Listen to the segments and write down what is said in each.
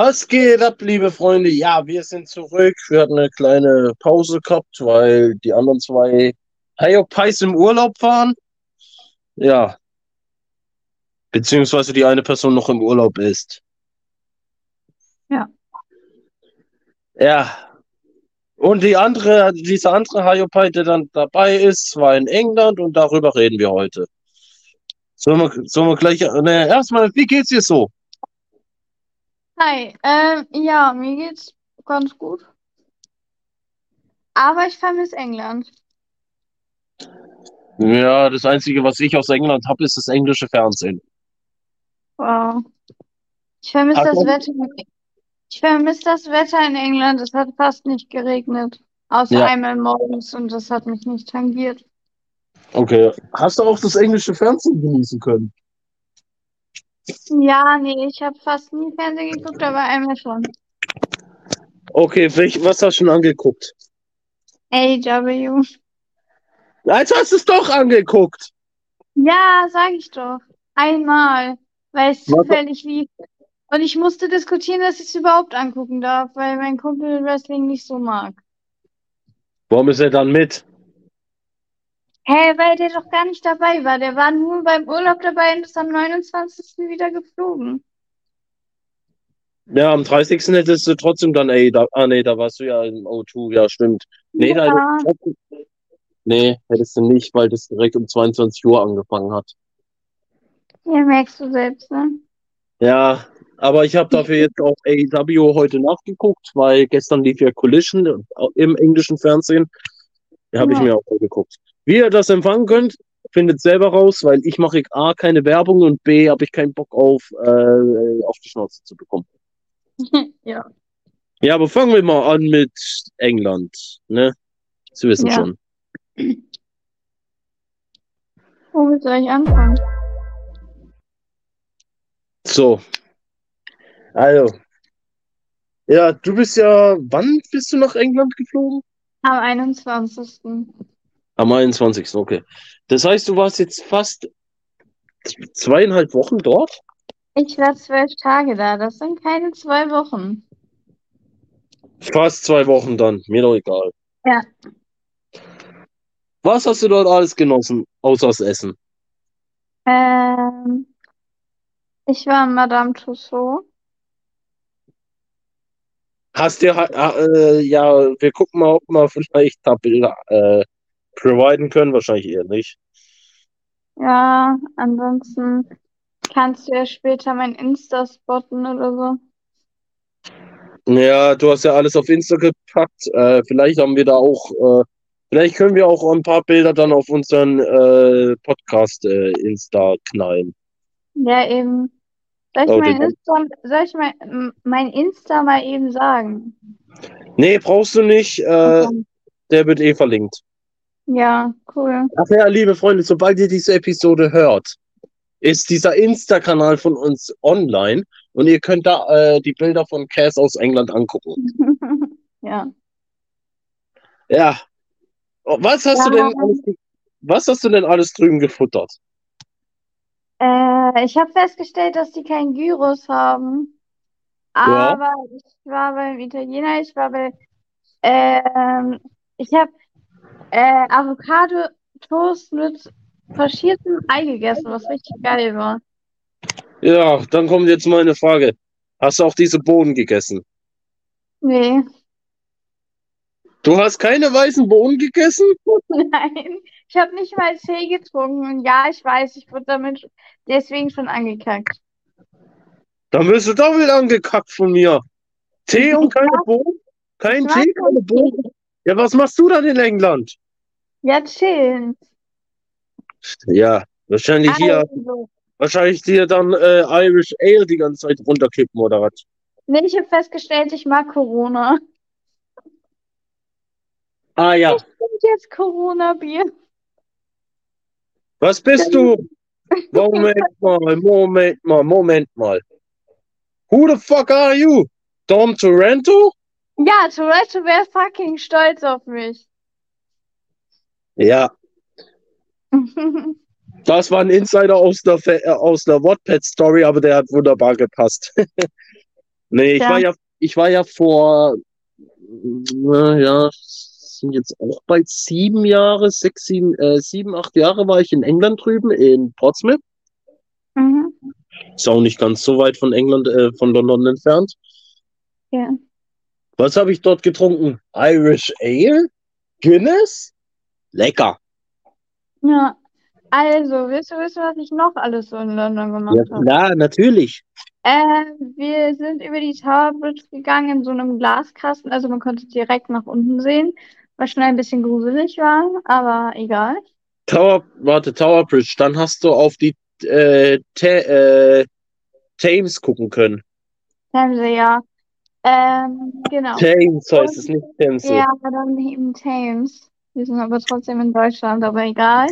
Was geht ab, liebe Freunde? Ja, wir sind zurück. Wir hatten eine kleine Pause gehabt, weil die anderen zwei Hyopies im Urlaub waren. Ja. Beziehungsweise die eine Person noch im Urlaub ist. Ja. Ja. Und die andere, dieser andere Hyopai, der dann dabei ist, war in England und darüber reden wir heute. Sollen wir, sollen wir gleich, ne, erstmal, wie geht's dir so? Hi, ähm, ja, mir geht's ganz gut. Aber ich vermisse England. Ja, das Einzige, was ich aus England habe, ist das englische Fernsehen. Wow. Ich vermisse das Wetter. Ich vermisse das Wetter in England. Es hat fast nicht geregnet. Außer Ja. einmal morgens und das hat mich nicht tangiert. Okay. Hast du auch das englische Fernsehen genießen können? Ja, nee, ich habe fast nie Fernsehen geguckt, aber einmal schon. Okay, welch, was hast du schon angeguckt? AW. Jetzt hast du es doch angeguckt. Ja, sag ich doch. Einmal, weil es zufällig lief. Und ich musste diskutieren, dass ich es überhaupt angucken darf, weil mein Kumpel Wrestling nicht so mag. Warum ist er dann mit? Hä, weil der doch gar nicht dabei war. Der war nur beim Urlaub dabei und ist am 29. wieder geflogen. Ja, am 30. hättest du trotzdem dann, ey, da, ah nee, da warst du ja im O2, ja, stimmt. Nee, da Ja. hättest du trotzdem, nee, hättest du nicht, weil das direkt um 22 Uhr angefangen hat. Ja, merkst du selbst, ne? Ja, aber ich habe dafür jetzt auch AEW heute nachgeguckt, weil gestern lief ja Collision im englischen Fernsehen. Da habe ich Ja. mir auch angeguckt. Wie ihr das empfangen könnt, findet selber raus, weil ich mache A, keine Werbung und B, habe ich keinen Bock auf, äh, auf die Schnauze zu bekommen. Ja. Ja, aber fangen wir mal an mit England, ne? Sie wissen Ja. schon. Womit soll ich anfangen? So. Also. Ja, du bist ja, wann bist du nach England geflogen? Am 21. Am 21. Okay. Das heißt, du warst jetzt fast zweieinhalb Wochen dort? Ich war zwölf Tage da. Das sind keine zwei Wochen. Fast zwei Wochen dann. Mir doch egal. Ja. Was hast du dort alles genossen, außer das Essen? Ähm, ich war in Madame Tussauds. Hast du, äh, ja, wir gucken mal, ob wir vielleicht da Bilder äh, providen können. Wahrscheinlich eher nicht. Ja, ansonsten kannst du ja später mein Insta spotten oder so. Ja, du hast ja alles auf Insta gepackt. Äh, vielleicht haben wir da auch, äh, vielleicht können wir auch ein paar Bilder dann auf unseren äh, Podcast äh, Insta knallen. Ja, eben. Soll ich Oh, mein Insta, soll ich mein, mein Insta mal eben sagen? Nee, brauchst du nicht. Äh, der wird eh verlinkt. Ja, cool. Ach ja, liebe Freunde, sobald ihr diese Episode hört, ist dieser Insta-Kanal von uns online und ihr könnt da äh, die Bilder von Cass aus England angucken. Ja. Ja. Oh, Was hast du Ja. denn alles, was hast du denn alles drüben gefuttert? Äh, ich habe festgestellt, dass die keinen Gyros haben. Ja. Aber ich war beim Italiener, ich war bei, ähm, ich habe äh, Avocado-Toast mit faschiertem Ei gegessen, was richtig geil war. Ja, dann kommt jetzt meine Frage. Hast du auch diese Bohnen gegessen? Nee, Du hast keine weißen Bohnen gegessen? nein, ich habe nicht mal Tee getrunken. Und ja, ich weiß, ich wurde damit deswegen schon angekackt. Dann wirst du doch wieder angekackt von mir. Tee und keine Bohnen? Kein Tee, keine Bohnen? Ja, was machst du dann in England? Ja, chillen. Ja, wahrscheinlich hier, Also, wahrscheinlich dir dann äh, Irish Ale die ganze Zeit runterkippen oder was? nee, ich habe festgestellt, ich mag Corona. Ah ja, Ich trinke jetzt Corona-Bier. was bist du? Moment mal, Moment mal, Moment mal. Who the fuck are you? Dom Toronto? Ja, Tourette wäre fucking stolz auf mich. Ja, das war ein Insider aus der, Fa- äh, aus der Wattpad-Story, aber der hat wunderbar gepasst. Nee, ich Ja. war ja, ich war ja vor, äh, ja, sind jetzt auch bald sieben Jahre, sechs, sieben, äh, sieben, acht Jahre war ich in England drüben, in Portsmouth. Mhm. Ist auch nicht ganz so weit von England, äh, von London entfernt. Ja. Was habe ich dort getrunken? Irish Ale? Guinness? Lecker. Ja. Also, willst du wissen, was ich noch alles so in London gemacht Ja, habe? klar, natürlich. Äh, wir sind über die Tower Bridge gegangen in so einem Glaskasten, also man konnte direkt nach unten sehen, was schon ein bisschen gruselig war, aber egal. Tower, warte, Tower Bridge, dann hast du auf die äh, äh, Thames gucken können. Themse, ja. Ähm, genau. Thames heißt es nicht Themse. Ja, dann eben Thames. Wir sind aber trotzdem in Deutschland, aber egal.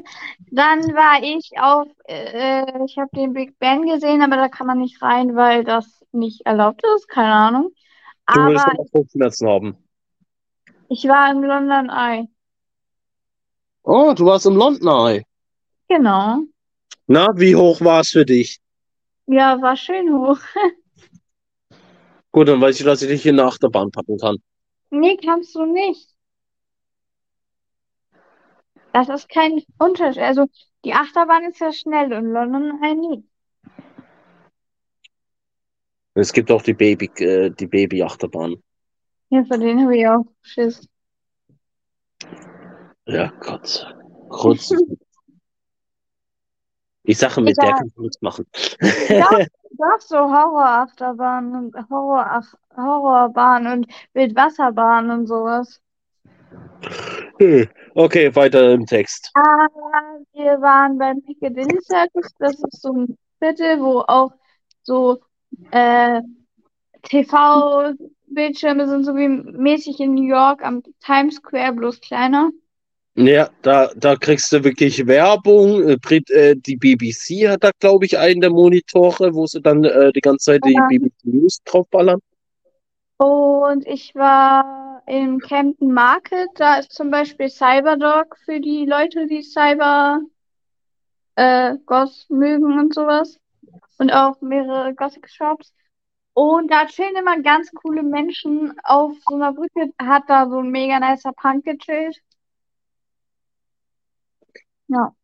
Dann war ich auf, äh, ich habe den Big Ben gesehen, aber da kann man nicht rein, weil das nicht erlaubt ist, keine Ahnung. Du willst Aber aber Kopfschmerzen haben. ich war im London Eye. Oh, du warst im London Eye. Genau. Na, wie hoch war es für dich? Ja, war schön hoch. Gut, dann weiß ich, dass ich dich in eine Achterbahn packen kann. Nee, kannst du nicht. Das ist kein Unterschied. Also, die Achterbahn ist ja schnell und London Eye nicht. Es gibt auch die Baby, äh, die Baby-Achterbahn. Ja, vor denen habe ich auch Schiss. Ja, Gott. Kurz. Ich sage, mit der Egal. kannst du nichts machen. Ja. Doch, so Horrorachterbahn und Horror Horrorbahn und Wildwasserbahn und sowas. Okay, weiter im Text. Ah, wir waren beim Piccadilly Circus. Das ist so ein Viertel, wo auch so äh, TV-Bildschirme sind, so wie mäßig in New York am Times Square, bloß kleiner. Ja, da, da kriegst du wirklich Werbung. Äh, äh, Die BBC hat da, glaube ich, einen der Monitore, wo sie dann äh, die ganze Zeit die. BBC News draufballern. Und ich war im Camden Market. Da ist zum Beispiel Cyberdog für die Leute, die Cyber äh, Goss mögen und sowas. Und auch mehrere Gothic Shops. Und da chillen immer ganz coole Menschen. Auf so einer Brücke hat da so ein mega nicer Punk gechillt. Ja,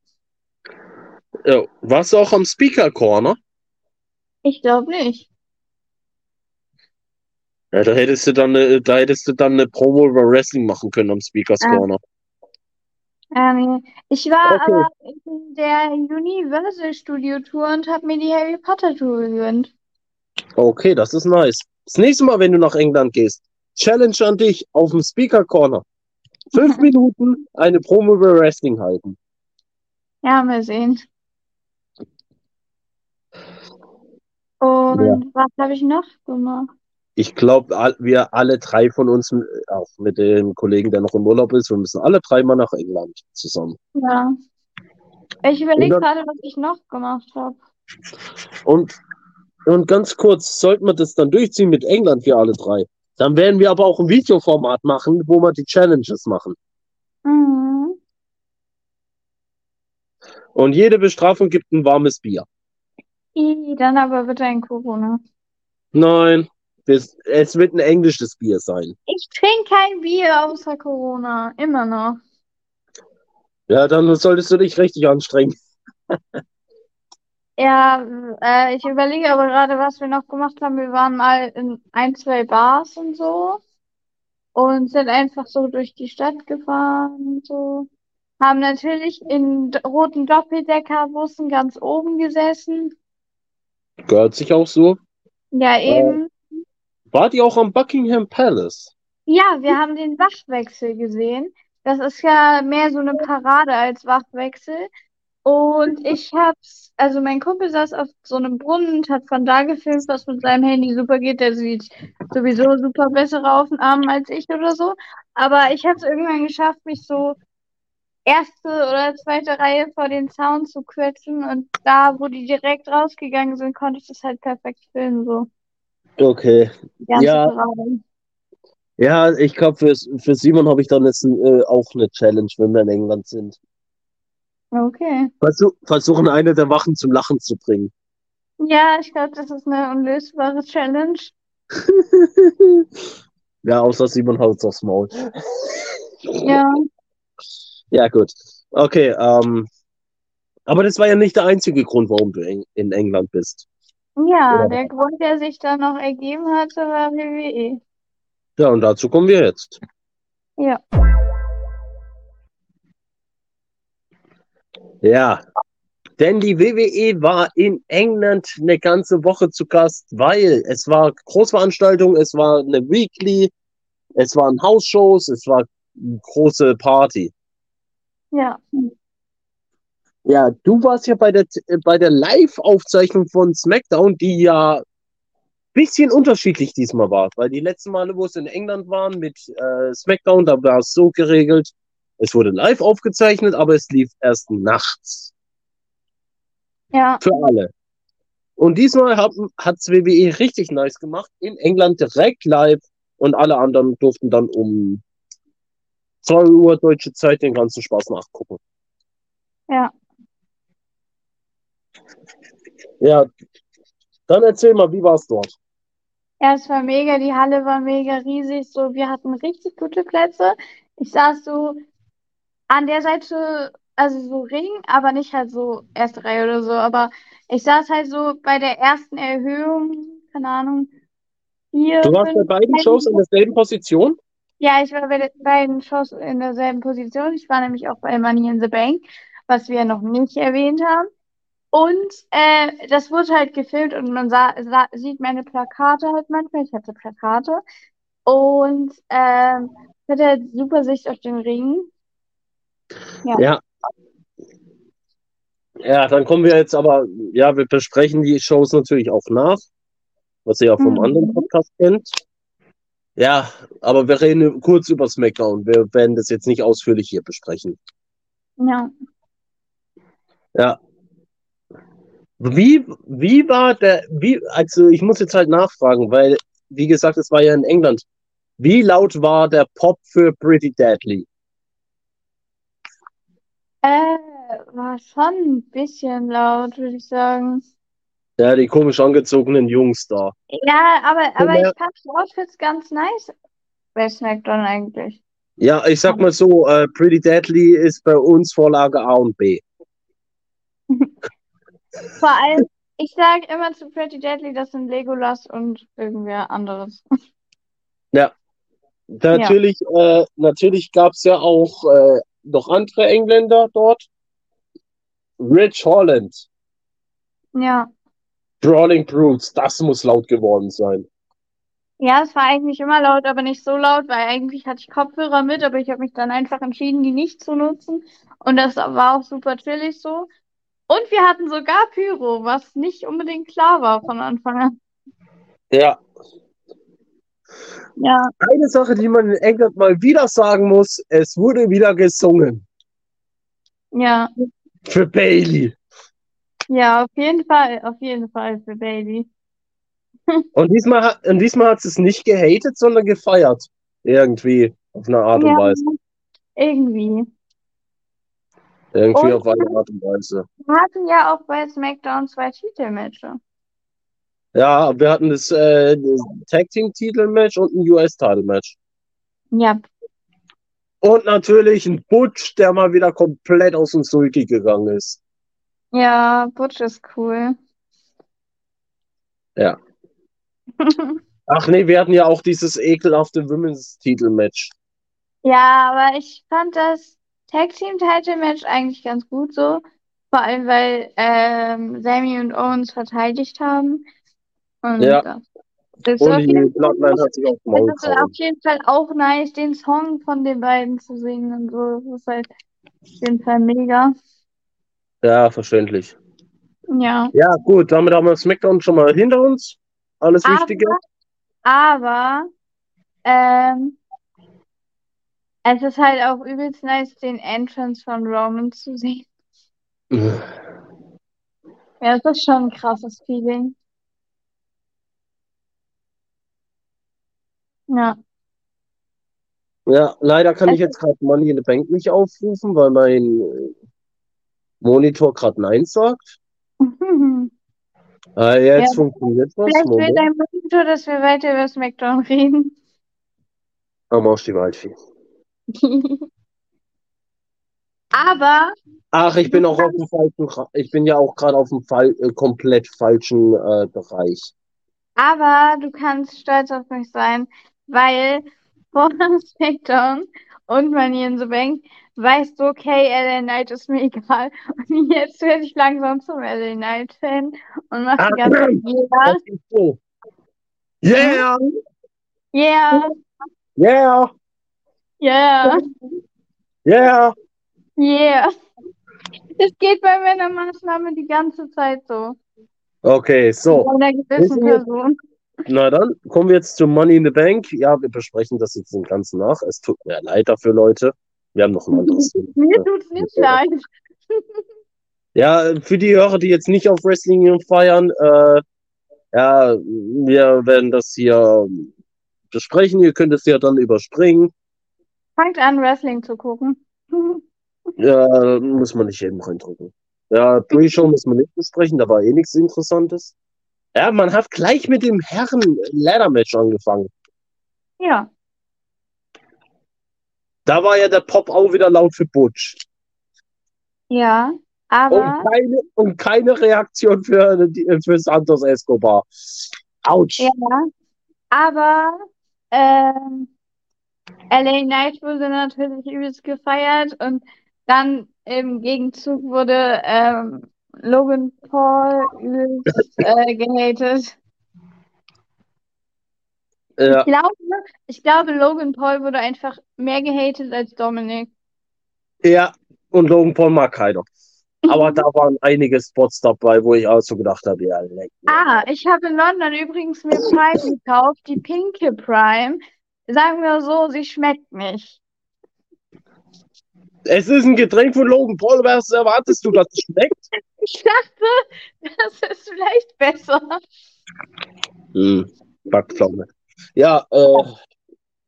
Ja, warst du auch am Speaker Corner? ich glaube nicht. Ja, da hättest du dann, eine- da hättest du dann eine Promo über Wrestling machen können am Speakers. Corner. Ähm, ich war Okay. aber in der Universal Studio Tour und habe mir die Harry Potter Tour gegönnt. Okay, das ist nice. Das nächste Mal, wenn du nach England gehst, Challenge an dich auf dem Speaker Corner. Fünf Minuten eine Promo über Wrestling halten. Ja, mal sehen. Und was habe ich noch gemacht? Ich glaube, wir alle drei von uns, auch mit dem Kollegen, der noch im Urlaub ist, wir müssen alle drei mal nach England zusammen. Ja. Ich überlege Und gerade, was ich noch gemacht habe. Und, und ganz kurz, sollten wir das dann durchziehen mit England, wir alle drei, dann werden wir aber auch ein Videoformat machen, wo wir die Challenges machen. Mhm. Und jede Bestrafung gibt ein warmes Bier. I, dann aber bitte ein Corona. Nein, es, es wird ein englisches Bier sein. Ich trinke kein Bier außer Corona. Immer noch. Ja, dann solltest du dich richtig anstrengen. Ja, äh, ich überlege aber gerade, was wir noch gemacht haben. Wir waren mal in ein, zwei Bars und so und sind einfach so durch die Stadt gefahren und so. Haben natürlich in roten Doppeldeckerbussen ganz oben gesessen. Gehört sich auch so. Ja, eben. Wart ihr auch am Buckingham Palace? Ja, wir haben den Wachwechsel gesehen. Das ist ja mehr so eine Parade als Wachwechsel. Und ich hab's, also mein Kumpel saß auf so einem Brunnen und hat von da gefilmt, was mit seinem Handy super geht. Der sieht sowieso super bessere Aufnahmen als ich oder so. Aber ich hab's irgendwann geschafft, mich so erste oder zweite Reihe vor den Zaun zu quetschen. Und da, wo die direkt rausgegangen sind, konnte ich das halt perfekt filmen, so. Okay. Ja. Parade. Ja, ich glaube, für, für Simon habe ich dann jetzt äh, auch eine Challenge, wenn wir in England sind. Okay. Versuch, versuchen, eine der Wachen zum Lachen zu bringen. Ja, ich glaube, das ist eine unlösbare Challenge. ja, außer Simon haut aufs Maul. Ja. Ja, gut. Okay, ähm, aber das war ja nicht der einzige Grund, warum du in, in England bist. Ja, Oder? der Grund, der sich dann noch ergeben hatte, war WWE. Ja, und dazu kommen wir jetzt. Ja. Ja, denn die WWE war in England eine ganze Woche zu Gast, weil es war Großveranstaltung, es war eine Weekly, es waren Hausshows, es war eine große Party. Ja. Ja, du warst ja bei der, bei der Live-Aufzeichnung von SmackDown, die ja ein bisschen unterschiedlich diesmal war, weil die letzten Male, wo es in England waren mit äh, SmackDown, da war es so geregelt, es wurde live aufgezeichnet, aber es lief erst nachts. Ja. Für alle. Und diesmal hat es WWE richtig nice gemacht. In England direkt live und alle anderen durften dann um 2 Uhr deutsche Zeit den ganzen Spaß nachgucken. Ja. Ja, dann erzähl mal, wie war es dort? Ja, es war mega, die Halle war mega riesig, so, wir hatten richtig gute Plätze. Ich saß so an der Seite, also so Ring, aber nicht halt so erste Reihe oder so, aber ich saß halt so bei der ersten Erhöhung, keine Ahnung, vier, Du warst bei beiden Shows in derselben Position? Ja, ich war bei den beiden Shows in derselben Position. Ich war nämlich auch bei Money in the Bank, was wir noch nicht erwähnt haben. Und äh, das wurde halt gefilmt und man sah, sah, sieht meine Plakate halt manchmal. Ich hatte Plakate. Und ähm, ich hatte halt super Sicht auf den Ring. Ja. Ja. Ja, dann kommen wir jetzt aber, ja, wir besprechen die Shows natürlich auch nach, was ihr ja vom Mhm. anderen Podcast kennt. Ja, aber wir reden kurz über SmackDown. Wir werden das jetzt nicht ausführlich hier besprechen. Ja. Ja. Wie, wie war der, wie, also ich muss jetzt halt nachfragen, weil, wie gesagt, es war ja in England. Wie laut war der Pop für Pretty Deadly? Äh, war schon ein bisschen laut, würde ich sagen. Ja, die komisch angezogenen Jungs da. Ja, aber, aber Ja. ich fand die Outfits ganz nice bei SmackDown eigentlich. Ja, ich sag mal so, äh, Pretty Deadly ist bei uns Vorlage A und B. Vor allem, ich sage immer zu Pretty Deadly, das sind Legolas und irgendwer anderes. Natürlich, äh, natürlich gab's ja auch äh, noch andere Engländer dort. Rich Holland, Ja. Brawling Brutes, das muss laut geworden sein. Ja, es war eigentlich immer laut, aber nicht so laut, weil eigentlich hatte ich Kopfhörer mit, aber ich habe mich dann einfach entschieden, die nicht zu nutzen. Und das war auch super chillig so. Und wir hatten sogar Pyro, was nicht unbedingt klar war von Anfang an. Ja, Ja, eine Sache, die man in England mal wieder sagen muss, es wurde wieder gesungen ja, für Bailey. Ja, auf jeden Fall, auf jeden Fall für Baby. Und diesmal, hat- und diesmal hat es nicht gehatet, sondern gefeiert. Irgendwie, auf eine Art und Ja, Weise. irgendwie. Irgendwie Und- auf eine Art und Weise. Wir hatten ja auch bei SmackDown zwei Titelmatches. Ja, wir hatten das, äh, das Tag Team Titelmatch und ein US Title Match. Ja, Und natürlich ein Butch, der mal wieder komplett aus dem Sulky gegangen ist. Ja, Butch ist cool. Ja. Ach nee, wir hatten ja auch dieses ekelhafte Women's Titelmatch. Ja, aber ich fand das Tag Team Title Match eigentlich ganz gut so. Vor allem, weil ähm, Sami und Owens verteidigt haben. Und Ja. das ist Und auf die jeden Fall, Bloodline hat sich auf den Maul das ist auf jeden Fall auch nice, den Song von den beiden zu singen und so. Das ist halt auf jeden Fall mega. Ja, verständlich. Ja. Ja, gut, damit haben wir SmackDown schon mal hinter uns. Alles Aber, Wichtige. aber ähm, es ist halt auch übelst nice, den Entrance von Roman zu sehen. Ja, das ist schon ein krasses Feeling. Ja. Ja, leider kann ich jetzt gerade Money in the Bank nicht aufrufen, weil mein äh, Monitor gerade Nein sagt. Äh, jetzt Ja. funktioniert was. Vielleicht will Moment. dein Tito, dass wir weiter über SmackDown reden. Am Arsch die Waldfee. Aber Ach, ich bin auch auf dem falschen, ich bin ja auch gerade auf dem Fall, äh, komplett falschen äh, Bereich. Aber du kannst stolz auf mich sein, weil vor SmackDown und Money in the Bank weißt du, okay, LA Knight ist mir egal. Und jetzt werde ich langsam zum LA Knight-Fan und mache die ganze Zeit ist so. Yeah, Yeah, yeah, yeah, yeah. yeah. Es geht bei meiner Maßnahme die ganze Zeit so. Okay, so. Bei einer gewissen Person. Na dann, kommen wir jetzt zu Money in the Bank. Ja, wir besprechen das jetzt den ganzen nach. Es tut mir leid dafür, Leute. Wir haben noch ein anderes Thema. Mir tut's nicht leid. Ja, für die Hörer, die jetzt nicht auf Wrestling feiern, äh, ja, wir werden das hier besprechen. Ihr könnt es ja dann überspringen. Fangt an, Wrestling zu gucken. Ja, muss man nicht eben reindrücken. Ja, Pre-Show müssen wir nicht besprechen, da war eh nichts Interessantes. Ja, man hat gleich mit dem Herren-Ladder-Match angefangen. Ja. Da war ja der Pop auch wieder laut für Butch. Ja, Und aber keine, und keine Reaktion für, für Santos Escobar. Autsch. ja, aber ähm, LA Knight wurde natürlich übelst gefeiert und dann im Gegenzug wurde ähm, Logan Paul übelst äh, gehatet. Ja, Ich glaube, ich glaube, Logan Paul wurde einfach mehr gehatet als Dominic. ja, und Logan Paul mag keiner. Aber da waren einige Spots dabei, wo ich auch so gedacht habe, ja, leck. Ah, ich habe in London übrigens mir Prime gekauft, die pinke Prime. Sagen wir so, sie schmeckt nicht. Es ist ein Getränk von Logan Paul, was erwartest du, dass es schmeckt? Ich dachte, das ist vielleicht besser. Hm, Backpflaume. Ja, äh,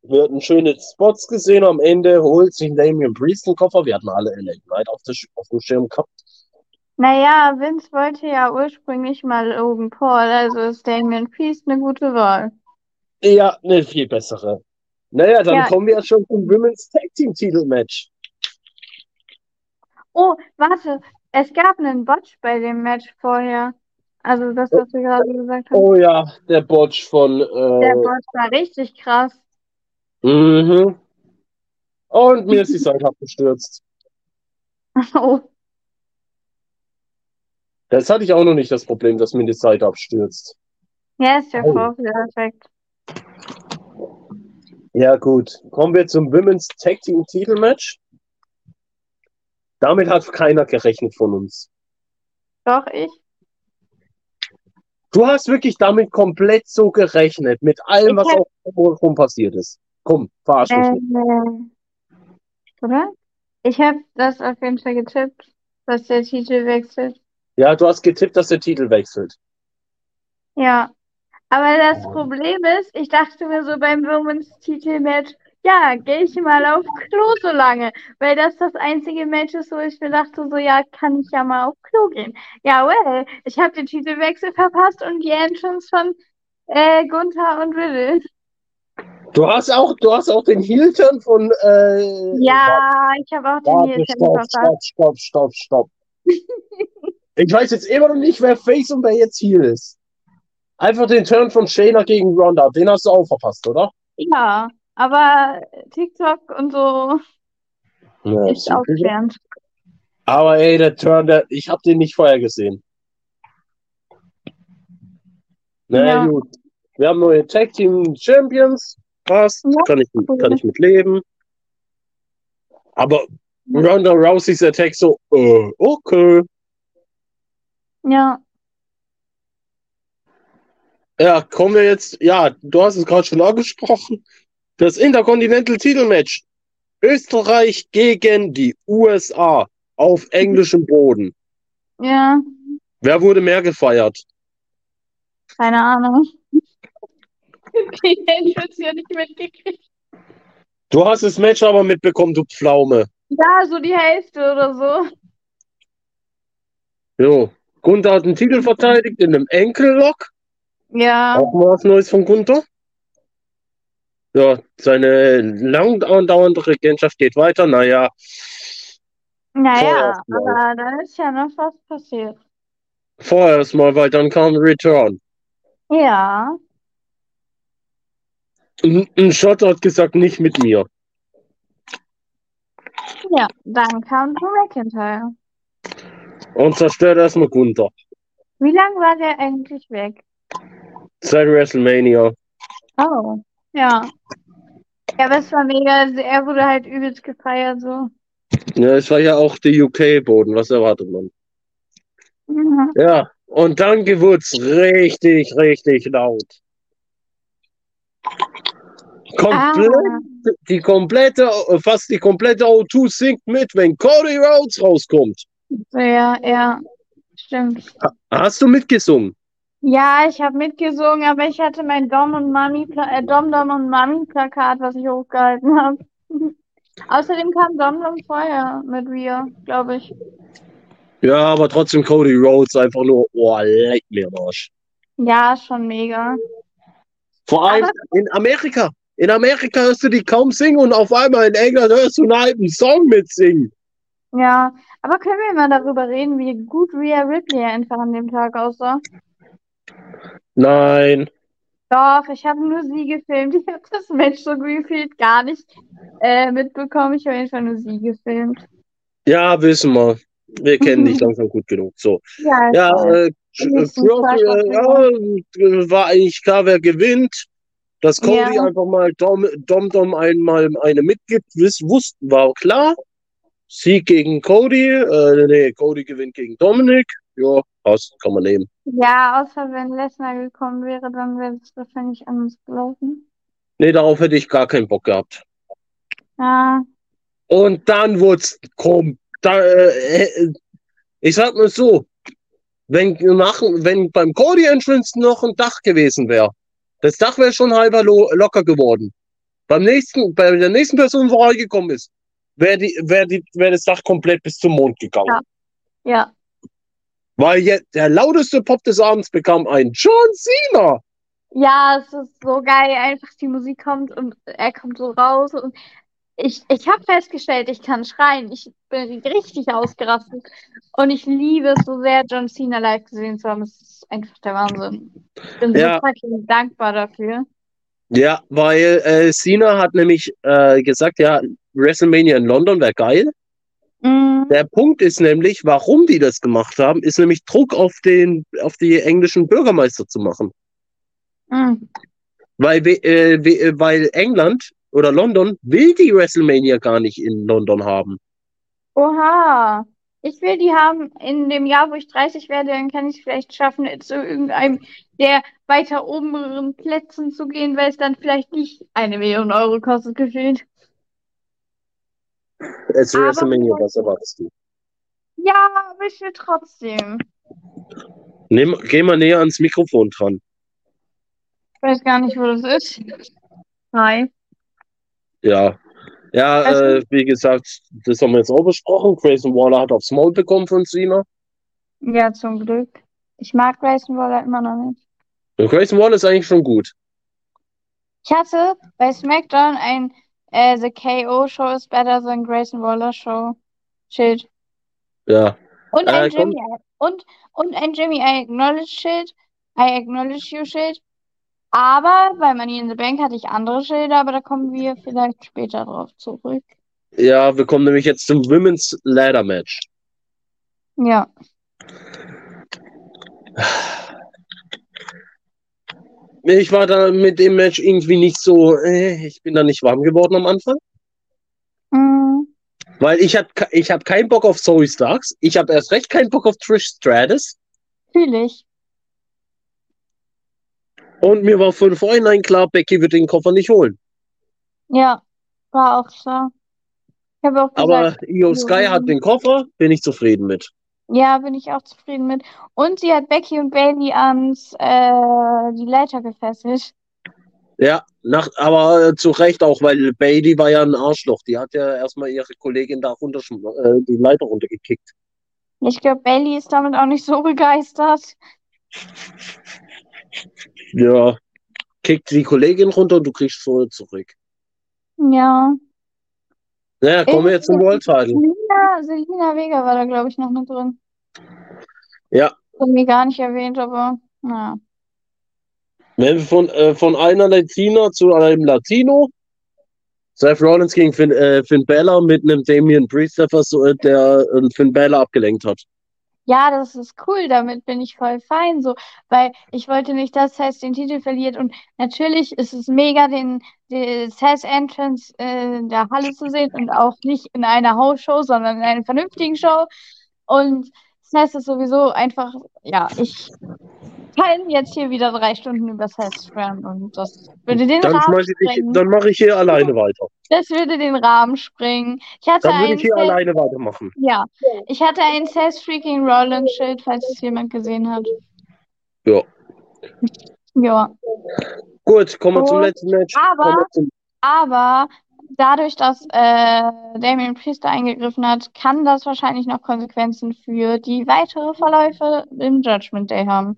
wir hatten schöne Spots gesehen. Am Ende holt sich Damien Priest den Koffer. Wir hatten alle LA Knight auf, der, auf dem Schirm gehabt. Naja, Vince wollte ja ursprünglich mal Logan Paul, also ist Damien Priest eine gute Wahl. Ja, eine viel bessere. Naja, dann Ja. kommen wir schon zum Women's Tag Team Titelmatch. Oh, warte, es gab einen Botch bei dem Match vorher. Also das, was wir gerade gesagt haben. Oh ja, der Botch von. Der Äh, Botch war richtig krass. mhm. Und mir ist die Seite abgestürzt. Oh, Das hatte ich auch noch nicht das Problem, dass mir die Seite abstürzt. ja, ist der Oh. Vorführeffekt. Ja, gut. Kommen wir zum Women's Tag Team Titelmatch. Damit hat keiner gerechnet von uns. Doch, ich. Du hast wirklich damit komplett so gerechnet, mit allem, Ich was auch drumherum passiert ist. Komm, verarsch mich nicht. Äh, oder? Ich habe das auf jeden Fall getippt, dass der Titel wechselt. Ja, du hast getippt, dass der Titel wechselt. Ja. Aber das Problem ist, ich dachte mir so beim Women's Titelmatch, ja, gehe ich mal auf Klo so lange, weil das das einzige Match ist, wo ich mir dachte, so, ja, kann ich ja mal auf Klo gehen. Ja, well, ich habe den Titelwechsel verpasst und die Entrance von äh, Gunther und Riddle. Du hast auch, du hast auch den Heel-Turn von, äh, Ja, ich habe auch den stopp, verpasst. stopp, stopp, stopp, stopp. ich weiß jetzt immer noch nicht, wer Face und wer jetzt Heel ist. Einfach den Turn von Shayna gegen Ronda, den hast du auch verpasst, oder? Ja, aber TikTok und so Ja, ist aufklärend. Aber ey, der Turn, der, ich habe den nicht vorher gesehen. Na Ja. gut. Wir haben neue Tag Team Champions. Passt. Ja, kann, ich, kann ich mit leben. Aber Ronda Rouseys Attack so, äh, okay. Ja, Ja, kommen wir jetzt. Ja, du hast es gerade schon angesprochen. Das Intercontinental Titelmatch. Österreich gegen die USA auf englischem Boden. ja, Wer wurde mehr gefeiert? keine Ahnung. Die Entrance ja nicht mitgekriegt. Du hast das Match aber mitbekommen, du Pflaume. Ja, so die Hälfte oder so. Jo. Gunther hat den Titel verteidigt in einem Enkellock. Ja, Auch mal was Neues von Gunther? Ja, seine lang andauernde Regentschaft geht weiter. Naja, naja, aber da ist ja noch was passiert. vorerst mal, weil dann kam Return. Ja, Ein, Schotter hat gesagt, nicht mit mir. ja, dann kam Drew McIntyre. Und zerstört erstmal Gunther. Wie lange war der eigentlich weg? Seit WrestleMania. Oh, ja. Ja, aber es war mega, also er wurde halt übelst gefeiert, so. Ja, es war ja auch die UK-Boden. Was erwartet man? Mhm. Ja, und dann wurd's richtig, richtig laut. Komplett, Ah, die komplette, fast die komplette O2 singt mit, wenn Cody Rhodes rauskommt. ja, ja, stimmt. Hast du mitgesungen? Ja, ich habe mitgesungen, aber ich hatte mein Dom und Mami, äh, Dom Dom und Mami Plakat, was ich hochgehalten habe. Außerdem kam Dom Dom vorher mit Ria, glaube ich. Ja, aber trotzdem Cody Rhodes einfach nur, oh, leck mir am Arsch. Ja, schon mega. Vor allem Aber- in Amerika. In Amerika hörst du die kaum singen und auf einmal in England hörst du einen halben Song mitsingen. Ja, aber können wir mal darüber reden, wie gut Rhea Ripley einfach an dem Tag aussah? Nein. Doch, ich habe nur sie gefilmt. Ich habe das Match so gefühlt gar nicht äh, mitbekommen. Ich habe einfach nur sie gefilmt. Ja, wissen wir. Wir kennen dich langsam gut genug. So. Ja, ich Ja, äh, Brock, äh, äh, war eigentlich klar, wer gewinnt. Dass Cody Ja. einfach mal Dom, Dom Dom einmal eine mitgibt, wiss, wussten, war klar. Sieg gegen Cody, äh, nee, Cody gewinnt gegen Dominik. Ja, man nehmen. Ja, außer wenn Lesnar gekommen wäre, dann wäre es wahrscheinlich anders gelaufen. Nee, darauf hätte ich gar keinen Bock gehabt. Ja, Und dann wurd's kom da, äh, äh, ich sag mal so, wenn nach, wenn beim Cody Entrance noch ein Dach gewesen wäre, das Dach wäre schon halber lo locker geworden. Beim nächsten, bei der nächsten Person, vorbeigekommen ist, wäre die, wäre die, wäre das Dach komplett bis zum Mond gegangen. Ja. ja. Weil jetzt der lauteste Pop des Abends bekam ein John Cena. Ja, es ist so geil. Einfach die Musik kommt und er kommt so raus. Und ich, ich habe festgestellt, ich kann schreien. Ich bin richtig ausgerastet. Und ich liebe es so sehr, John Cena live gesehen zu haben. Es ist einfach der Wahnsinn. Ich bin so Ja. fucking dankbar dafür. Ja, weil äh, Cena hat nämlich äh, gesagt, ja, WrestleMania in London wäre geil. Mhm. Der Punkt ist nämlich, warum die das gemacht haben, ist nämlich Druck auf den, auf die englischen Bürgermeister zu machen. Mhm. Weil, we- äh, äh, weil England oder London will die WrestleMania gar nicht in London haben. Oha. Ich will die haben in dem Jahr, wo ich 30 werde, dann kann ich es vielleicht schaffen, zu irgendeinem der weiter oberen Plätzen zu gehen, weil es dann vielleicht nicht eine Million Euro kostet, gefühlt. Es ist WrestleMania, was erwartest du? Ja, aber ich will trotzdem. Nimm, geh mal näher ans Mikrofon dran. Ich weiß gar nicht, wo das ist. Hi. Ja. Ja, Also- äh, wie gesagt, das haben wir jetzt auch besprochen. Grayson Waller hat aufs Maul bekommen von Cena. Ja, zum Glück. Ich mag Grayson Waller immer noch nicht. Und Grayson Waller ist eigentlich schon gut. Ich hatte bei SmackDown ein äh, The KO Show is better than Grayson Waller Show Schild. Ja. Und Äh, ein komm. Jimmy und, und ein Jimmy I acknowledge Schild. I acknowledge you Schild. Aber bei Money in the Bank hatte ich andere Schilder, aber da kommen wir vielleicht später drauf zurück. Ja, wir kommen nämlich jetzt zum Women's Ladder Match. Ja. Ich war da mit dem Match irgendwie nicht so, äh, ich bin da nicht warm geworden am Anfang, Mm, weil ich hab, ke- ich hab keinen Bock auf Zoe Starks, ich habe erst recht keinen Bock auf Trish Stratus fühl ich. und mir war von vornherein klar, Becky wird den Koffer nicht holen. Ja, war auch so. Habe auch Aber Io Sky hat den Koffer, bin ich zufrieden mit. Ja, bin ich auch zufrieden mit. Und sie hat Becky und Bailey ans äh, die Leiter gefesselt. Ja, nach, aber äh, zu Recht auch, weil Bailey war ja ein Arschloch. Die hat ja erstmal ihre Kollegin da runter, äh, die Leiter runtergekickt. Ich glaube, Bailey ist damit auch nicht so begeistert. Ja. Kickt die Kollegin runter und du kriegst voll zurück. Ja. Naja, kommen wir jetzt zum World Title. Selina, Selina Vega war da, glaube ich, noch mit drin. Ja. Hat mir gar nicht erwähnt, aber naja. Wenn wir von, äh, von einer Latina zu einem Latino. Seth Rollins gegen Finn, äh, Finn Balor mit einem Damian Priest, der, vers- der äh, Finn Balor abgelenkt hat. Ja, das ist cool, damit bin ich voll fein, so, weil ich wollte nicht, dass Seth den Titel verliert und natürlich ist es mega, den, den Seth Entrance äh, in der Halle zu sehen und auch nicht in einer Hausshow, sondern in einer vernünftigen Show. Und Seth ist sowieso einfach, ja, ich kann jetzt hier wieder drei Stunden über Seth sprechen und das würde den Dann, Rahmen sprengen. dann mache ich hier alleine weiter. Das würde den Rahmen sprengen. Ich hatte Dann würde ich hier Seth, alleine weitermachen. ja, ich hatte ein Seth Freaking Rollins Schild, falls es jemand gesehen hat. Ja. Ja. Gut, kommen wir zum letzten Match. aber- zum, Aber dadurch, dass äh, Damien Priest eingegriffen hat, kann das wahrscheinlich noch Konsequenzen für die weitere Verläufe im Judgment Day haben.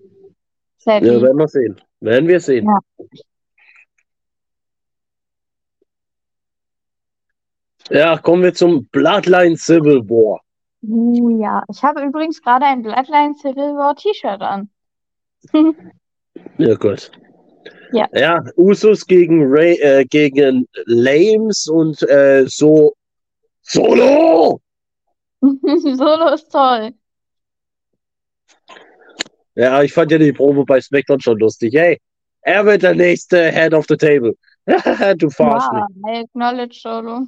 Ja, Sadly. werden wir sehen. Werden wir sehen. Ja. Ja, kommen wir zum Bloodline Civil War. Uh, ja. Ich habe übrigens gerade ein Bloodline Civil War T-Shirt an. Ja, gut. Ja. Ja, Usos gegen Ray, äh, gegen Lames und äh, so Solo. Solo ist toll. Ja, ich fand ja die Probe bei SmackDown schon lustig. Hey, er wird der nächste Head of the Table. du verarsch mich. Ja, I acknowledge Solo.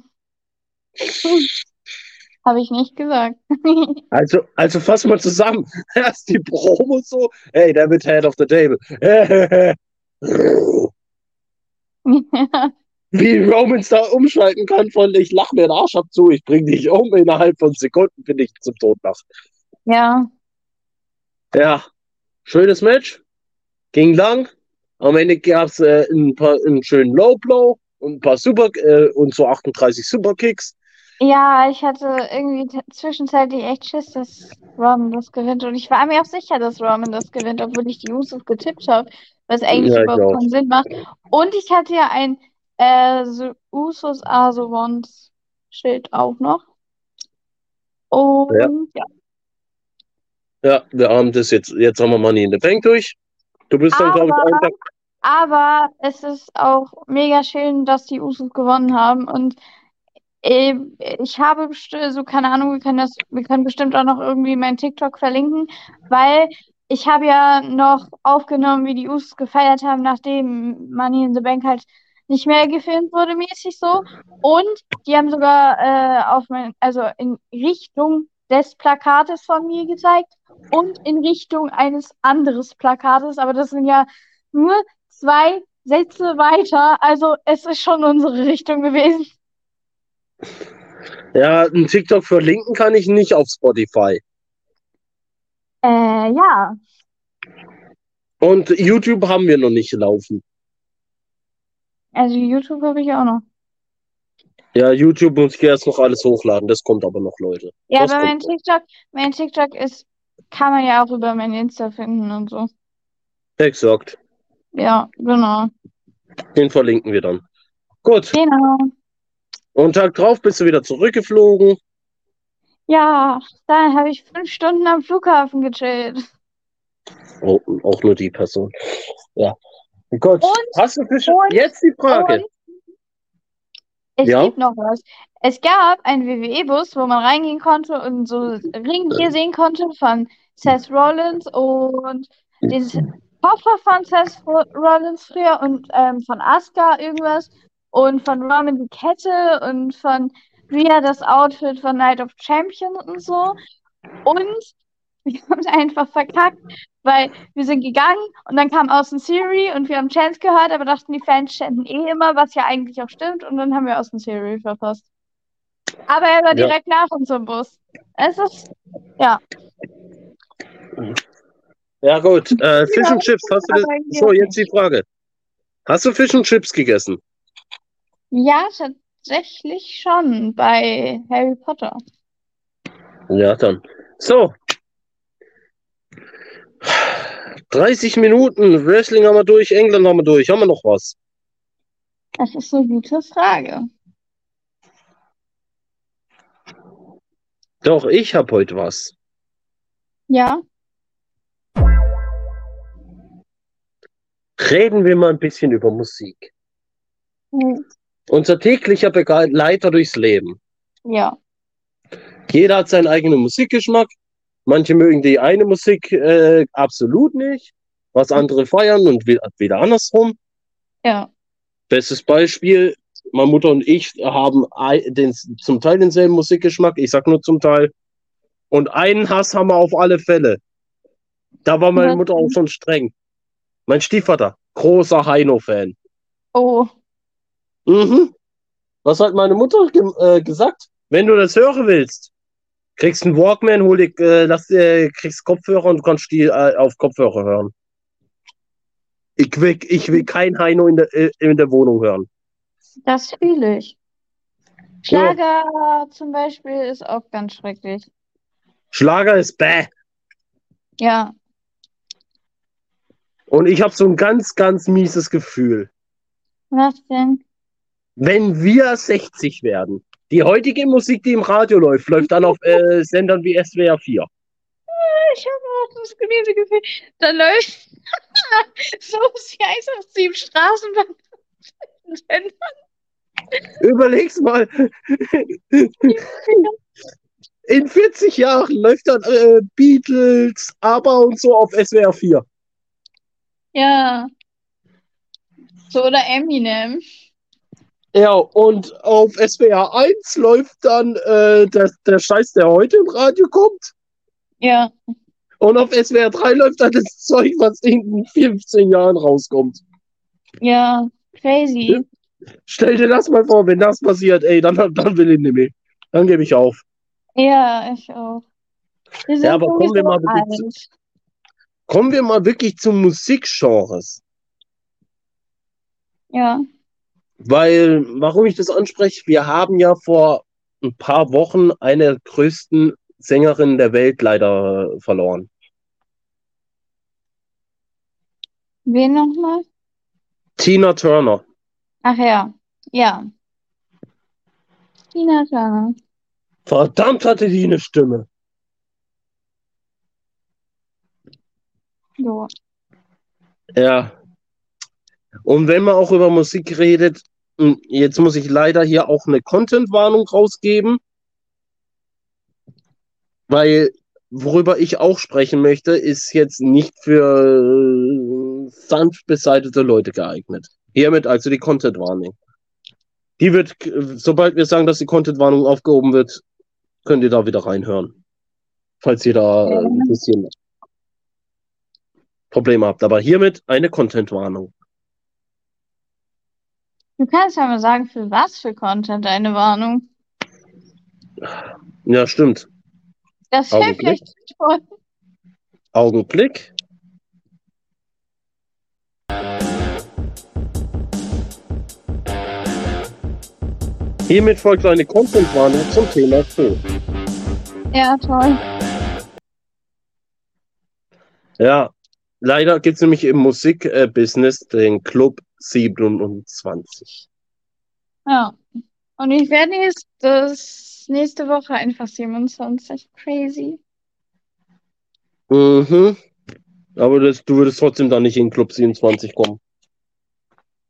Habe ich nicht gesagt. Also, also fass mal zusammen. Erst die Promo so, hey, der wird Head of the Table. Wie Romans da umschalten kann von ich lach mir den Arsch ab zu, ich bring dich um innerhalb von Sekunden, bin ich zum Tod nach. ja. Ja, schönes Match. Ging lang. Am Ende gab es äh, ein paar, einen schönen Low Blow und ein paar Super äh, und so 38 Superkicks. Ja, ich hatte irgendwie zwischenzeitlich echt Schiss, dass Roman das gewinnt. Und ich war mir auch sicher, dass Roman das gewinnt, obwohl ich die Usos getippt habe, was eigentlich Ja, überhaupt keinen Sinn macht. Und ich hatte ja ein äh, so the ones Schild auch noch. Und ja. Ja, wir haben das jetzt, jetzt haben wir Money in the Bank durch. Du bist dann, glaube ich, Aber- ein Tag. Aber es ist auch mega schön, dass die Usos gewonnen haben. Und äh, ich habe so keine Ahnung, wir können das, wir können bestimmt auch noch irgendwie mein TikTok verlinken, weil ich habe ja noch aufgenommen, wie die Usos gefeiert haben, nachdem Money in the Bank halt nicht mehr gefilmt wurde, mäßig so. Und die haben sogar äh, auf mein, also in Richtung des Plakates von mir gezeigt und in Richtung eines anderes Plakates. Aber das sind ja nur zwei Sätze weiter. Also es ist schon unsere Richtung gewesen. Ja, ein TikTok verlinken kann ich nicht auf Spotify. Äh, ja. Und YouTube haben wir noch nicht laufen. Also YouTube habe ich auch noch. Ja, YouTube muss ich erst noch alles hochladen. Das kommt aber noch, Leute. Ja, Das aber mein. TikTok, mein TikTok ist, kann man ja auch über mein Insta finden und so. Exakt. Ja, genau. Den verlinken wir dann. Gut. Genau. Und Tag drauf bist du wieder zurückgeflogen. Ja, dann habe ich fünf Stunden am Flughafen gechillt. Oh, auch nur die Person. Ja. Gut. Und- Hast du und- Jetzt die Frage. Und es Ja? gibt noch was. Es gab einen WWE-Bus, wo man reingehen konnte und so Ring hier sehen konnte von Seth Rollins und den Koffer von Seth Rollins früher und ähm, von Asuka irgendwas und von Roman die Kette und von Rhea das Outfit von Night of Champions und so. Und wir haben es einfach verkackt, weil wir sind gegangen und dann kam Austin Theory und wir haben Chance gehört, aber dachten, die Fans chanten eh immer, was ja eigentlich auch stimmt. Und dann haben wir Austin Theory verpasst. Aber er war Ja. direkt nach uns im Bus. Es ist, ja. Ja, gut. Äh, Fish und Chips. Hast du das? So, jetzt die Frage. Hast du Fish und Chips gegessen? Ja, tatsächlich schon bei Harry Potter. Ja, dann. So. 30 Minuten. Wrestling haben wir durch, England haben wir durch. Haben wir noch was? Das ist eine gute Frage. Doch, ich habe heute was. Ja, Reden wir mal ein bisschen über Musik. hm, Unser täglicher Begleiter durchs Leben. ja, Jeder hat seinen eigenen Musikgeschmack. Manche mögen die eine Musik äh, absolut nicht, was andere feiern und wi- wieder andersrum. ja, Bestes Beispiel, meine Mutter und ich haben den, zum Teil denselben Musikgeschmack, ich sag nur zum Teil. Und einen Hass haben wir auf alle Fälle. Da war meine Mutter auch schon streng. Mein Stiefvater, großer Heino-Fan. Oh, Mhm. Was hat meine Mutter ge äh, gesagt? Wenn du das hören willst, kriegst einen Walkman, hol dich, äh, lass, äh, kriegst Kopfhörer und kannst die äh, auf Kopfhörer hören. Ich will, ich will kein Heino in der, äh, in der Wohnung hören. das fühle ich. Ja. Schlager zum Beispiel ist auch ganz schrecklich. Schlager ist bäh. Ja, Und ich habe so ein ganz, ganz mieses Gefühl. was denn? Wenn wir 60 werden, die heutige Musik, die im Radio läuft, läuft dann auf äh, Sendern wie SWR 4. Ich habe auch das miese Gefühl, da läuft so wie heißt das sieben Straßenbahn. Überleg's mal. In 40 Jahren läuft dann äh, Beatles, ABBA und so auf SWR 4. Ja. So oder Eminem. Ja, und auf SWR 1 läuft dann äh, der, der Scheiß, der heute im Radio kommt. Ja. Und auf SWR 3 läuft dann das Zeug, was in 15 Jahren rauskommt. Ja. Crazy. Stell dir das mal vor, wenn das passiert, ey, dann, dann will ich nicht mehr. Dann gebe ich auf. Ja, ich auch. Ja, aber kommen wir mal wirklich zu-. Kommen wir mal wirklich zu Musikgenres. Ja. Weil, warum ich das anspreche, wir haben ja vor ein paar Wochen eine der größten Sängerinnen der Welt leider verloren. Wen nochmal? Tina Turner. Ach ja. Ja. Tina Turner. Verdammt hatte die eine Stimme. So. Ja. Und wenn man auch über Musik redet, jetzt muss ich leider hier auch eine Content-Warnung rausgeben, weil worüber ich auch sprechen möchte, ist jetzt nicht für äh, sanft beseitete Leute geeignet. Hiermit also die Content-Warnung. Die wird, sobald wir sagen, dass die Content-Warnung aufgehoben wird, könnt ihr da wieder reinhören. Falls ihr da äh, ein bisschen Probleme habt. Aber hiermit eine Content-Warnung. Du kannst ja mal sagen, für was für Content eine Warnung. Ja, stimmt. Das wäre Augenblick. vielleicht toll. Augenblick. Hiermit folgt eine Content-Warnung zum Thema Film. Ja, toll. Ja, leider gibt es nämlich im Musikbusiness den Club 27. Ja. Und ich werde das nächste Woche einfach 27. Crazy. Mhm. Aber das, du würdest trotzdem da nicht in Club 27 kommen.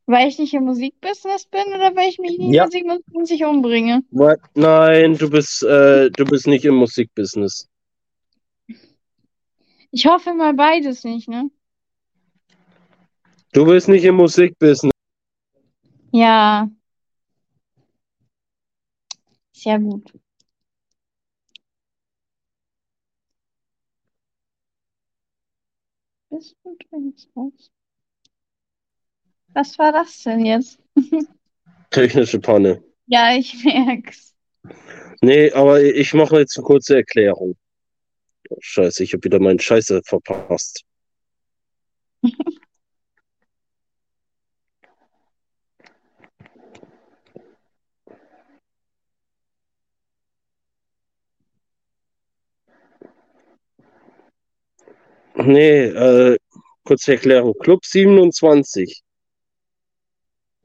Weil ich nicht im Musikbusiness bin oder weil ich mich nie Ja. in 27 umbringe? Nein, du bist, äh, du bist nicht im Musikbusiness. Ich hoffe mal beides nicht, ne? Du bist nicht im Musikbusiness. Ja. Sehr gut. Raus. Was war das denn jetzt? Technische Panne. Ja, ich merk's. Nee, aber ich mache jetzt eine kurze Erklärung. Oh, Scheiße, ich habe wieder meinen Scheiße verpasst. Nee, äh, kurze Erklärung. Club 27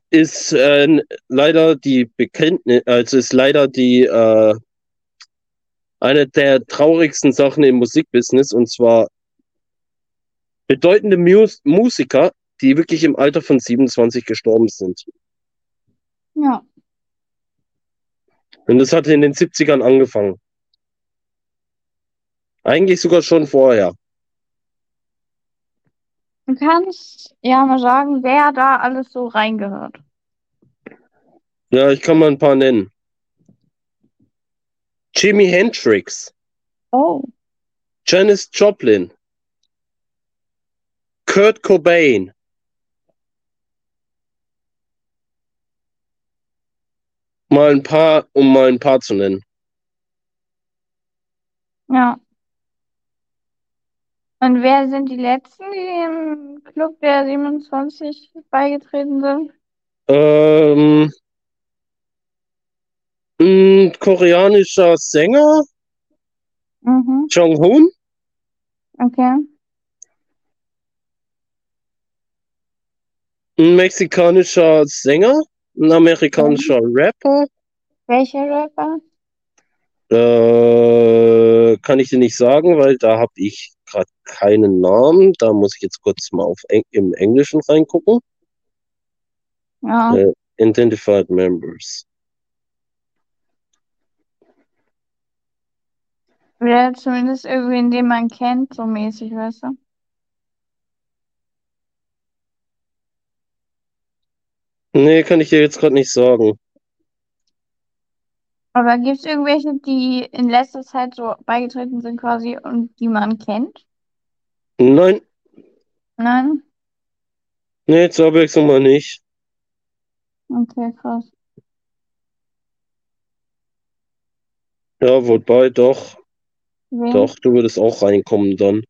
ist äh, leider die Bekenntnis, also ist leider die äh, eine der traurigsten Sachen im Musikbusiness und zwar bedeutende Mus Musiker, die wirklich im Alter von 27 gestorben sind. Ja. Und das hatte in den 70ern angefangen. Eigentlich sogar schon vorher. Du kannst ja mal sagen, wer da alles so reingehört. Ja, ich kann mal ein paar nennen. Jimi Hendrix, Oh, Janis Joplin, Kurt Cobain, mal ein paar, um mal ein paar zu nennen. ja. Und wer sind die Letzten, die im Club der 27 beigetreten sind? Ähm, ein koreanischer Sänger, Mhm, Jong-Hoon, okay. ein mexikanischer Sänger, ein amerikanischer Rapper, Welcher Rapper? Äh, kann ich dir nicht sagen, weil da habe ich gerade keinen Namen. Da muss ich jetzt kurz mal auf Eng im Englischen reingucken. Ja, Äh, Identified Members. oder zumindest irgendwen, den man kennt, so mäßig, weißt du? Nee, kann ich dir jetzt gerade nicht sagen. Aber gibt es irgendwelche, die in letzter Zeit so beigetreten sind quasi und die man kennt? Nein, Nein? nee, zur Abwechslung mal nicht. Okay, krass. Ja, wobei, doch, Wen? doch, du würdest auch reinkommen dann.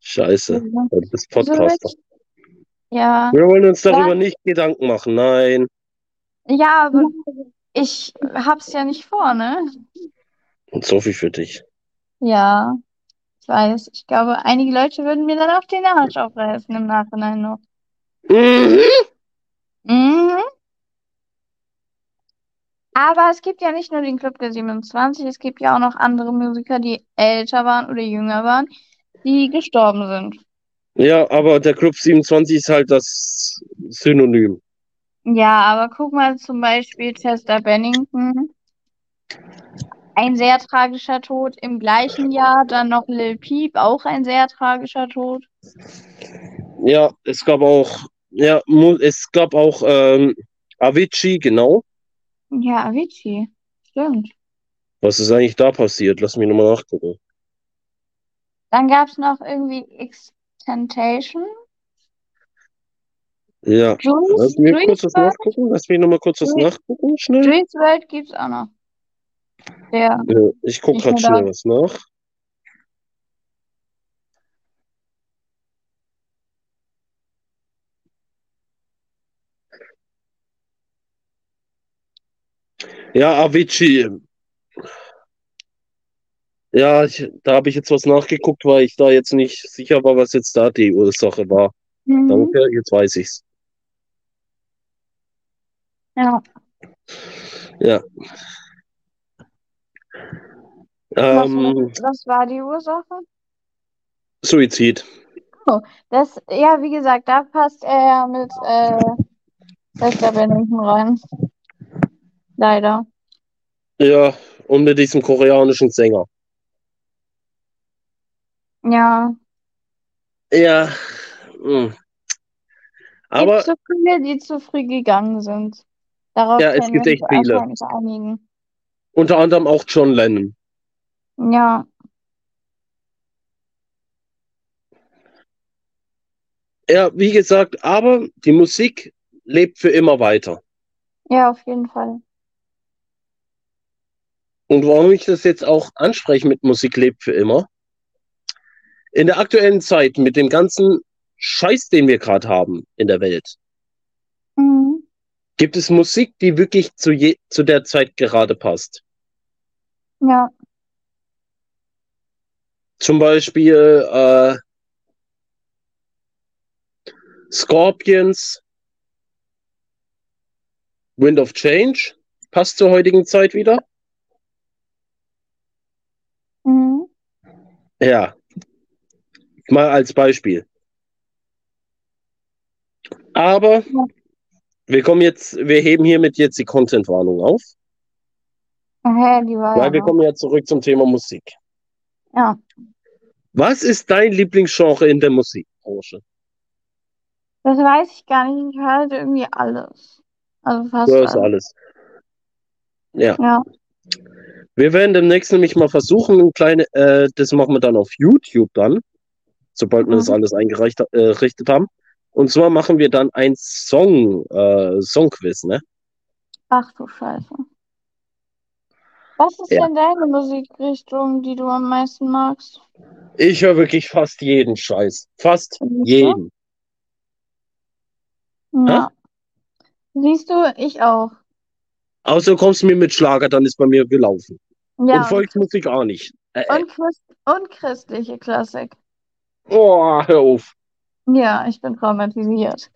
Scheiße, weil du bist Podcaster. Ja, Wir wollen uns Ja. darüber nicht Gedanken machen, nein. ja, aber ich hab's ja nicht vor, ne? Und so viel für dich. Ja, ich weiß. Ich glaube, einige Leute würden mir dann auch den Arsch aufreißen im Nachhinein noch. Mhm. Mhm. Aber es gibt ja nicht nur den Club der 27, es gibt ja auch noch andere Musiker, die älter waren oder jünger waren, die gestorben sind. Ja, aber der Club 27 ist halt das Synonym. Ja, aber guck mal zum Beispiel Chester Bennington. Ein sehr tragischer Tod im gleichen Jahr. Dann noch Lil Peep, auch ein sehr tragischer Tod. Ja, es gab auch, ja, es gab auch ähm, Avicii, genau. Ja, Avicii. Stimmt. Was ist eigentlich da passiert? Lass mich nochmal nachgucken. Dann gab es noch irgendwie Extentation. Ja, lass mich Juice kurz WRLD. nachgucken. Lass mich nochmal kurz was Juice- nachgucken, schnell. Juice WRLD gibt's auch noch. Der, Ja, ich guck mir schnell was nach. Ja, Avicii. Ja, ich, da habe ich jetzt was nachgeguckt, weil ich da jetzt nicht sicher war, was jetzt da die Ursache war. mhm. Danke, jetzt weiß ich's. Ja. Ja. Was, Ähm, was war die Ursache? Suizid. Das, ja, wie gesagt, da passt er ja mit äh, Chester Bennington rein. Leider. Ja, und mit diesem koreanischen Sänger. Ja. Ja. hm. Aber Gibt so viele, die zu früh gegangen sind. Darauf Ja, es gibt echt viele. unter anderem auch John Lennon. Ja, Ja, wie gesagt, aber die Musik lebt für immer weiter. ja, auf jeden Fall. Und warum ich das jetzt auch anspreche mit Musik lebt für immer? In der aktuellen Zeit mit dem ganzen Scheiß, den wir gerade haben in der Welt. Gibt es Musik, die wirklich zu, je, zu der Zeit gerade passt. Ja, Zum Beispiel, äh, Scorpions, Wind of Change. Passt zur heutigen Zeit wieder. Mhm. Ja. Mal als Beispiel. Aber Ja. Wir kommen jetzt, wir heben hiermit jetzt die Content-Warnung auf, Hä, die war ja weil wir noch. kommen ja zurück zum Thema Musik. Ja. Was ist dein Lieblingsgenre in der Musikbranche? Das weiß ich gar nicht. Ich höre halt irgendwie alles. Also fast Du hörst alles. alles. Ja. Ja. Wir werden demnächst nämlich mal versuchen, ein kleine, äh, das machen wir dann auf YouTube dann, sobald wir das Mhm. alles eingereicht äh, haben. Und zwar machen wir dann ein Song, äh, Songquiz, ne? Ach du Scheiße. Was ist Ja. denn deine Musikrichtung, die du am meisten magst? Ich höre wirklich fast jeden Scheiß. Fast du? jeden. Ja. Siehst du, ich auch. Außer du kommst mir mit Schlager, dann ist bei mir gelaufen. Ja, Und Volksmusik auch nicht. Äh, äh, und, Christ und christliche Klassik. oh, hör auf. Ja, ich bin traumatisiert.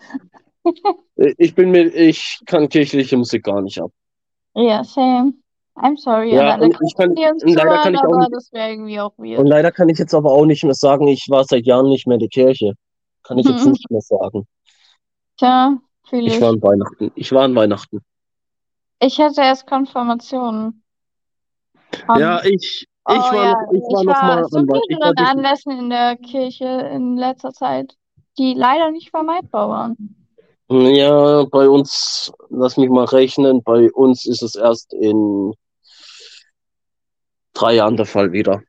Äh, Ich bin mir, ich kann kirchliche Musik gar nicht ab. Ja, same. I'm sorry Ja, und ich kann- und leider kann zuhören, ich auch nicht- das wäre irgendwie auch weird. Und leider kann ich jetzt aber auch nicht mehr sagen, ich war seit Jahren nicht mehr in der Kirche. Kann ich jetzt Mhm. nicht mehr sagen. Tja, fühle Ich ich. war an Weihnachten. Ich war an Weihnachten. Ich hatte erst Konfirmationen. Um, Ja, ich, ich oh war ja, noch, ich war ich noch war mal zu an ich war Anlässen in der Kirche in letzter Zeit, die leider nicht vermeidbar waren. Ja, bei uns, lass mich mal rechnen, bei uns ist es erst in drei Jahren der Fall wieder.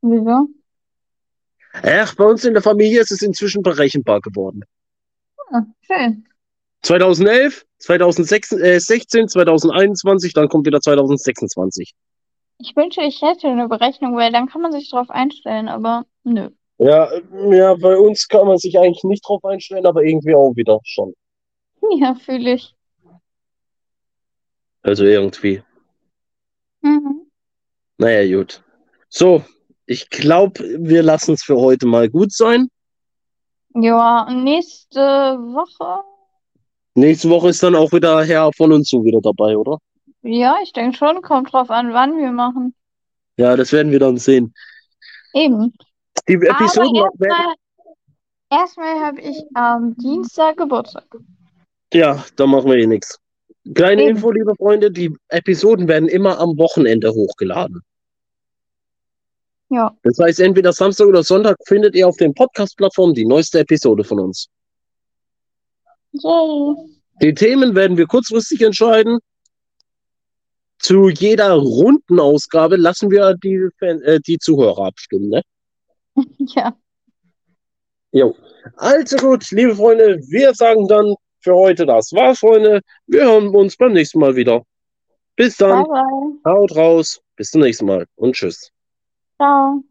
Wieso? Ach, bei uns in der Familie ist es inzwischen berechenbar geworden. Ah, schön. 2011, 2016, 2021, dann kommt wieder 2026. Ich wünsche, ich hätte eine Berechnung, weil dann kann man sich darauf einstellen, aber nö. Ja, ja, bei uns kann man sich eigentlich nicht drauf einstellen, aber irgendwie auch wieder schon. Ja, fühle ich. Also irgendwie. Mhm. Naja, gut. So, ich glaube, wir lassen es für heute mal gut sein. Ja, und nächste Woche, Nächste Woche ist dann auch wieder Herr von uns zu wieder dabei, oder? ja, ich denke schon, kommt drauf an, wann wir machen. Ja, das werden wir dann sehen. Eben. Die Episoden werden, erstmal, erstmal habe ich am Dienstag Geburtstag. ja, da machen wir eh nichts. Kleine Eben. Info, liebe Freunde, die Episoden werden immer am Wochenende hochgeladen. Ja. Das heißt, entweder Samstag oder Sonntag findet ihr auf den Podcast-Plattformen die neueste Episode von uns. Yay. Die Themen werden wir kurzfristig entscheiden. Zu jeder runden Ausgabe lassen wir die, Fan- äh, die Zuhörer abstimmen. Ne? Ja. Jo. Also gut, liebe Freunde, wir sagen dann für heute das war's, Freunde. Wir hören uns beim nächsten Mal wieder. Bis dann, Bye bye. haut raus, bis zum nächsten Mal und tschüss. Ciao.